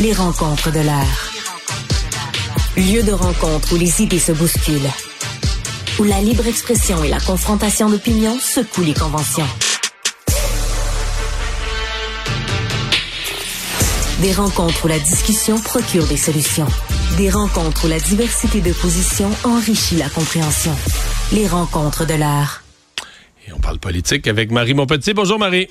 Les rencontres de l'air. Lieu de rencontre où les idées se bousculent. Où la libre expression et la confrontation d'opinions secouent les conventions. Des rencontres où la discussion procure des solutions. Des rencontres où la diversité de positions enrichit la compréhension. Les rencontres de l'art. Et on parle politique avec Marie Montpetit. Bonjour Marie.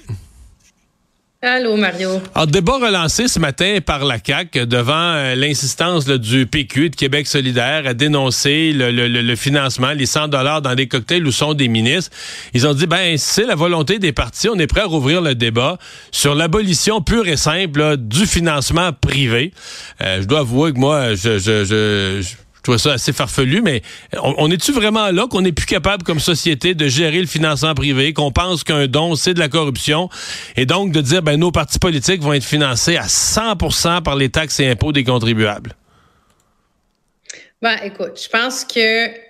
Allô, Mario. Alors, débat relancé ce matin par la CAQ devant euh, l'insistance du PQ de Québec solidaire à dénoncer le, financement, les 100 dollars dans des cocktails où sont des ministres. Ils ont dit, ben, c'est la volonté des partis. On est prêt à rouvrir le débat sur l'abolition pure et simple du financement privé. Euh, je dois avouer que moi, je, je je trouve ça assez farfelu, mais on, est-tu vraiment là qu'on n'est plus capable comme société de gérer le financement privé, qu'on pense qu'un don, c'est de la corruption, et donc de dire, ben, nos partis politiques vont être financés à 100% par les taxes et impôts des contribuables? Ben, écoute, je pense que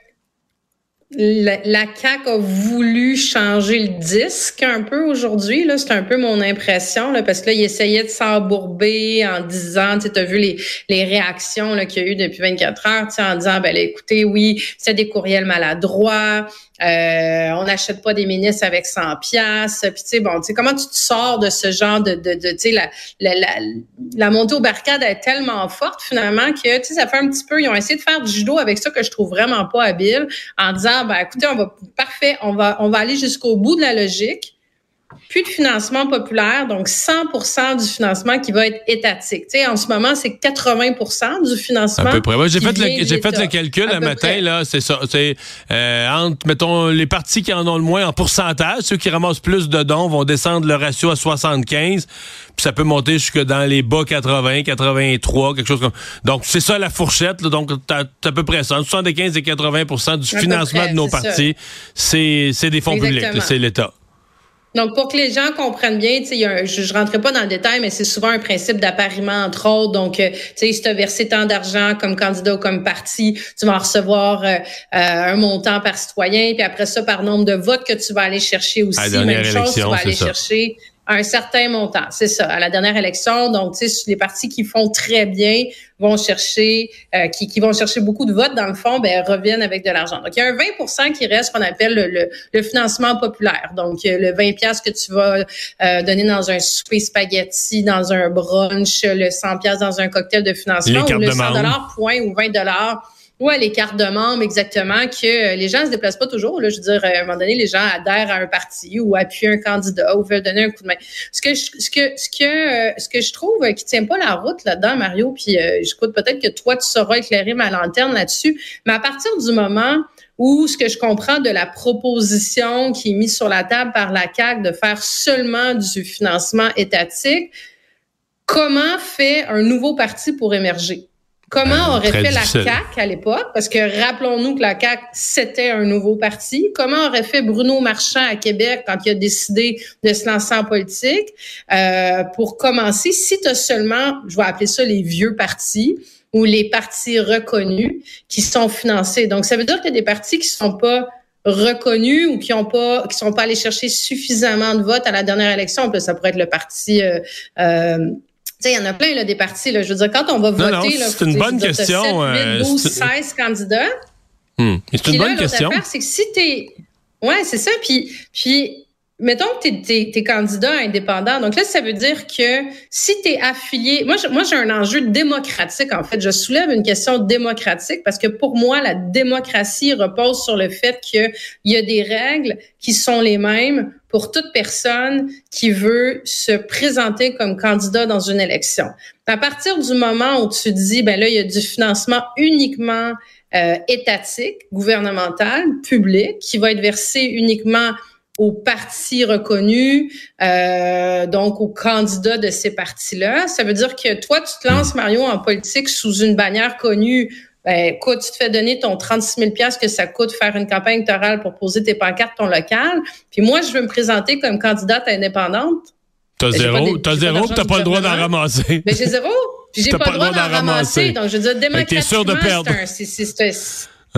la, la CAQ a voulu changer le disque un peu aujourd'hui. Là, c'est un peu mon impression, là, parce que là, il essayait de s'embourber en disant, tu as vu les, les réactions qu'il y a eu depuis 24 heures, en disant, ben écoutez, oui, c'est des courriels maladroits, euh, on n'achète pas des ministres avec 100 pièces. Puis tu sais bon, tu sais comment tu te sors de ce genre de de, de tu sais la, la, la, montée au barricade est tellement forte finalement que tu sais ça fait un petit peu ils ont essayé de faire du judo avec ça que je trouve vraiment pas habile en disant ben écoutez on va parfait, on va on va aller jusqu'au bout de la logique plus de financement populaire, donc 100% du financement qui va être étatique. Tu sais, en ce moment, c'est 80% du financement. À peu près. j'ai fait, le, j'ai fait le calcul un matin, là, c'est ça. C'est euh, entre, mettons, les partis qui en ont le moins en pourcentage, ceux qui ramassent plus de dons vont descendre le ratio à 75, puis ça peut monter jusque dans les bas 80, 83, quelque chose comme Donc, c'est ça la fourchette, là, donc t'as à peu près ça. 75 et 80% du financement de nos partis, c'est des fonds publics, c'est l'État. Donc, pour que les gens comprennent bien, y a je ne rentrerai pas dans le détail, mais c'est souvent un principe d'appariement, entre autres. Donc, euh, si tu as versé tant d'argent comme candidat ou comme parti, tu vas recevoir euh, euh, un montant par citoyen, puis après ça, par nombre de votes que tu vas aller chercher aussi. Même chose, tu vas aller chercher un certain montant. C'est ça, à la dernière élection. Donc, tu sais, les partis qui font très bien vont chercher, euh, qui, qui, vont chercher beaucoup de votes, dans le fond, ben, reviennent avec de l'argent. Donc, il y a un 20% qui reste, qu'on appelle le, le, financement populaire. Donc, le 20 pièces que tu vas euh, donner dans un souper spaghetti, dans un brunch, le 100 pièces dans un cocktail de financement, ou le 100 dollars point ou 20 dollars Ouais, les cartes de membres, exactement, que les gens se déplacent pas toujours. Là, je veux dire, à un moment donné, les gens adhèrent à un parti ou appuient un candidat ou veulent donner un coup de main. Ce que je, ce que, ce que, ce que je trouve qui tient pas la route là-dedans, Mario, puis euh, j'écoute peut-être que toi, tu sauras éclairer ma lanterne là-dessus, mais à partir du moment où ce que je comprends de la proposition qui est mise sur la table par la CAC de faire seulement du financement étatique, comment fait un nouveau parti pour émerger? Comment ben, aurait fait la CAC à l'époque? Parce que rappelons-nous que la CAC c'était un nouveau parti. Comment aurait fait Bruno Marchand à Québec quand il a décidé de se lancer en politique? Euh, pour commencer, si tu as seulement, je vais appeler ça les vieux partis, ou les partis reconnus qui sont financés. Donc, ça veut dire qu'il y a des partis qui sont pas reconnus ou qui ont pas qui sont pas allés chercher suffisamment de votes à la dernière élection. Ça pourrait être le parti euh, euh il y en a plein là, des partis. Là. Je veux dire, quand on va voter, c'est une bonne question. 7, 8, 12, 16 candidats. Hmm. C'est une bonne question. c'est que si t'es, ouais, c'est ça. Puis, puis mettons que tu es, candidat indépendant. Donc là, ça veut dire que si tu es affilié, moi, moi j'ai un enjeu démocratique en fait. Je soulève une question démocratique parce que pour moi, la démocratie repose sur le fait qu'il y a des règles qui sont les mêmes pour toute personne qui veut se présenter comme candidat dans une élection. À partir du moment où tu dis, ben là, il y a du financement uniquement euh, étatique, gouvernemental, public, qui va être versé uniquement aux partis reconnus, euh, donc aux candidats de ces partis-là. Ça veut dire que toi, tu te lances, Mario, en politique sous une bannière connue. Ben, écoute, tu te fais donner ton 36 000 que ça coûte faire une campagne électorale pour poser tes pancartes, ton local. Puis moi, je veux me présenter comme candidate indépendante. T'as ben, zéro, t'as zéro, t'as pas le droit d'en ramasser. Mais ben, j'ai zéro, puis j'ai pas, pas, le droit d'en ramasser. Donc, je veux dire, démocratiquement, sûr de perdre. c'est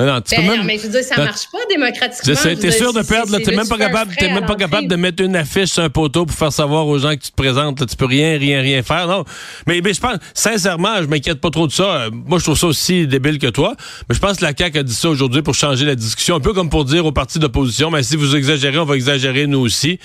Non, non, tu ben même, mais je veux dire, ça marche pas démocratiquement. T'es sûr de perdre, t'es même pas capable, même pas capable de mettre une affiche sur un poteau pour faire savoir aux gens que tu te présentes. Là, tu peux rien, rien, rien faire. Non. Mais, mais je pense, sincèrement, je m'inquiète pas trop de ça. Moi, je trouve ça aussi débile que toi. Mais je pense que la CAQ a dit ça aujourd'hui pour changer la discussion. Un peu comme pour dire aux partis d'opposition, mais si vous exagérez, on va exagérer nous aussi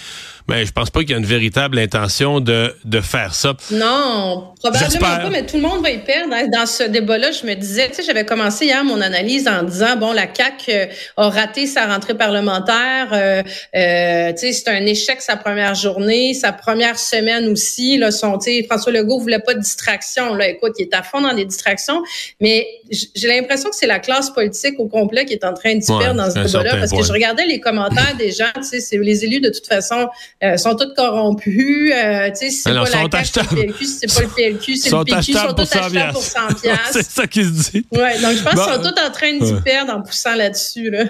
mais je pense pas qu'il y a une véritable intention de, de faire ça. Non, probablement pas, mais tout le monde va y perdre. Hein. Dans ce débat-là, je me disais, tu sais, j'avais commencé hier mon analyse en disant, bon, la CAQ euh, a raté sa rentrée parlementaire, euh, euh, tu sais, c'est un échec sa première journée, sa première semaine aussi, là, son, tu sais, François Legault voulait pas de distraction, là, écoute, il est à fond dans des distractions, mais j'ai l'impression que c'est la classe politique au complet qui est en train de se perdre dans ce débat-là, parce que je regardais les commentaires des gens, tu sais, les élus de toute façon euh, sont tous corrompus. Euh, tu sais, c'est pas la CAQ, c'est le PLQ, c'est pas le PLQ, c'est le PQ, ils sont tous achetés pour 100 C'est ça qui se dit. Ouais, donc je pense qu'ils sont tous en train de perdre en poussant là-dessus. Là.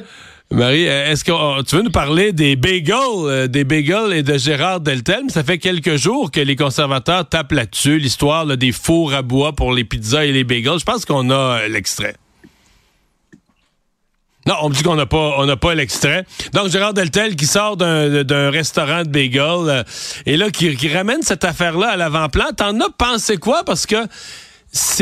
Marie, est-ce que oh, tu veux nous parler des bagels, euh, des bagels et de Gérard Deltel? Ça fait quelques jours que les conservateurs tapent là-dessus, l'histoire des fours à bois pour les pizzas et les bagels. Je pense qu'on a l'extrait. Non, on me dit qu'on n'a pas, on n'a pas l'extrait. Donc Gérard Deltel qui sort d'un restaurant de bagel euh, et là qui ramène cette affaire-là à l'avant-plan. T'en as pensé quoi? Parce que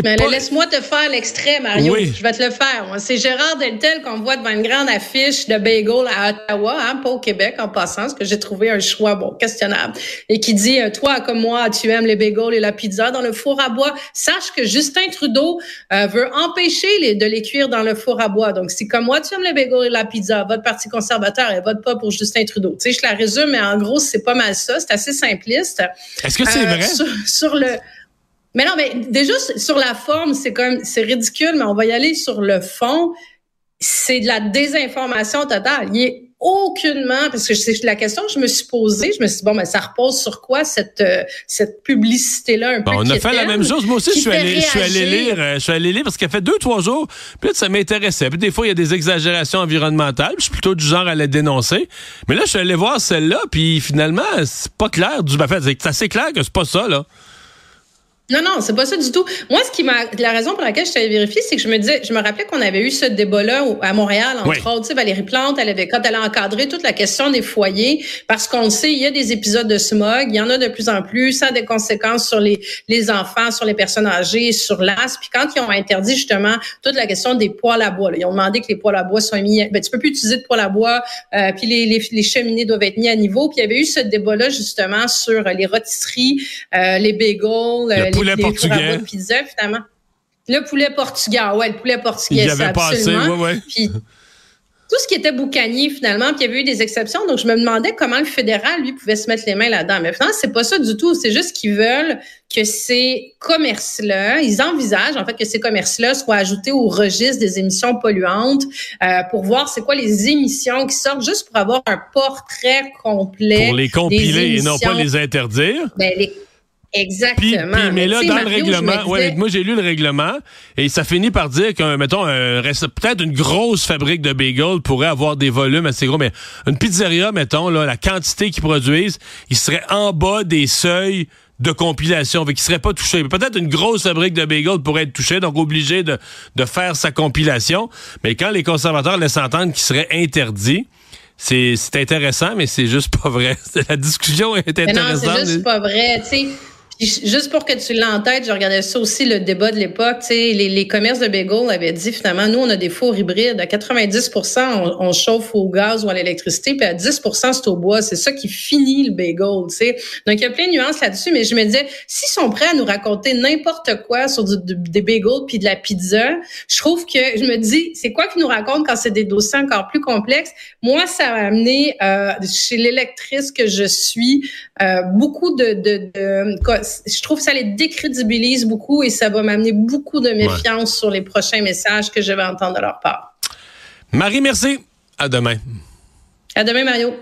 mais laisse-moi te faire l'extrait, Mario. Je vais te le faire. C'est Gérard Deltel qu'on voit devant une grande affiche de bagel à Ottawa, hein, pas au Québec en passant, ce que j'ai trouvé un choix bon questionnable. Et qui dit euh, Toi, comme moi, tu aimes les bagels et la pizza dans le four à bois. Sache que Justin Trudeau euh, veut empêcher les, de les cuire dans le four à bois. Donc, si comme moi, tu aimes les bagels et la pizza, votre parti conservateur, elle vote pas pour Justin Trudeau. Tu sais, je la résume, mais en gros, c'est pas mal ça. C'est assez simpliste. Est-ce que c'est euh, vrai? sur le mais non, mais déjà sur la forme, c'est comme c'est ridicule, mais on va y aller sur le fond. C'est de la désinformation totale. Il est aucunement, parce que c'est la question que je me suis posée, je me suis dit, bon, mais ça repose sur quoi cette, euh, cette publicité-là un peu On a fait la même chose. Moi aussi, je suis, allé, je suis allé lire, euh, je suis allé lire parce qu'elle fait deux, trois jours, puis là, ça m'intéressait. Puis des fois, il y a des exagérations environnementales, je suis plutôt du genre à les dénoncer. Mais là, je suis allé voir celle-là, puis finalement, c'est pas clair du... Ben, fait, c'est assez clair que c'est pas ça, là. Non, non, c'est pas ça du tout. Moi, ce qui m'a, la raison pour laquelle je t'avais vérifié, c'est que je me disais, je me rappelais qu'on avait eu ce débat-là à Montréal, entre autres. Tu sais, Valérie Plante, elle avait, quand elle a encadré toute la question des foyers, parce qu'on le sait, il y a des épisodes de smog, il y en a de plus en plus, ça a des conséquences sur les, les enfants, sur les personnes âgées, sur l'as. Puis quand ils ont interdit justement toute la question des poêles à bois, ils ont demandé que les poêles à bois soient mis, ben, tu peux plus utiliser de poêles à bois, euh, puis les, les, les, cheminées doivent être mis à niveau. Puis il y avait eu ce débat-là justement sur les rôtisseries, euh, les bagels, poulet portugais. pizza, finalement. Le poulet portugais, ouais, le poulet portugais, c'est absolument. ouais, ouais. Puis, tout ce qui était boucanier, finalement, puis il y avait eu des exceptions. Donc, je me demandais comment le fédéral, lui, pouvait se mettre les mains là-dedans. Mais finalement, c'est pas ça du tout. C'est juste qu'ils veulent que ces commerces-là, ils envisagent, en fait, que ces commerces-là soient ajoutés au registre des émissions polluantes euh, pour voir c'est quoi les émissions qui sortent, juste pour avoir un portrait complet. Pour les compiler et non pas les interdire? Ben, les Exactement. mais, là, dans le règlement, ouais, moi j'ai lu le règlement et ça finit par dire qu'un, mettons, peut-être une grosse fabrique de bagels pourrait avoir des volumes assez gros, mais une pizzeria, mettons, là, la quantité qu'ils produisent, ils seraient en bas des seuils de compilation, qui serait pas touché. Peut-être une grosse fabrique de bagels pourrait être touchée, donc obligé de, de faire sa compilation. Mais quand les conservateurs laissent entendre qu'il serait interdit, c'est intéressant, mais c'est juste pas vrai. La discussion est intéressante. non, c'est juste pas vrai. Tu sais, juste pour que tu l'aies en tête, je regardais ça aussi, le débat de l'époque. Les, les commerces de bagels avaient dit finalement, nous, on a des fours hybrides. À 90 on, on chauffe au gaz ou à l'électricité, puis à 10% c'est au bois. C'est ça qui finit le bagel. sais. Donc, il y a plein de nuances là-dessus, mais je me disais, s'ils sont prêts à nous raconter n'importe quoi sur des bagels puis de la pizza, je trouve que je me dis, c'est quoi qu'ils nous racontent quand c'est des dossiers encore plus complexes? Moi, ça a amené euh, chez l'électrice que je suis euh, beaucoup de, de, de je trouve que ça les décrédibilise beaucoup et ça va m'amener beaucoup de méfiance sur les prochains messages que je vais entendre de leur part. Marie, merci. À demain. À demain, Mario.